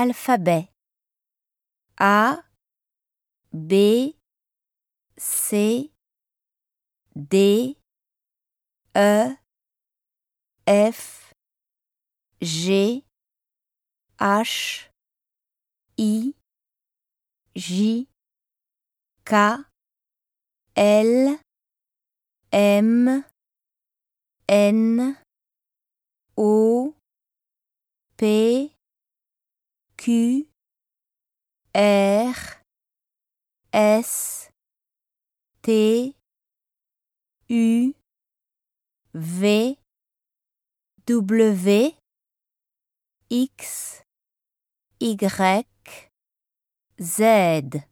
alphabet. A, B, C, D, E, F, G, H, I, J, K, L, M, N, O, P, Q, R, S, T, U, V, W, X, Y, Z.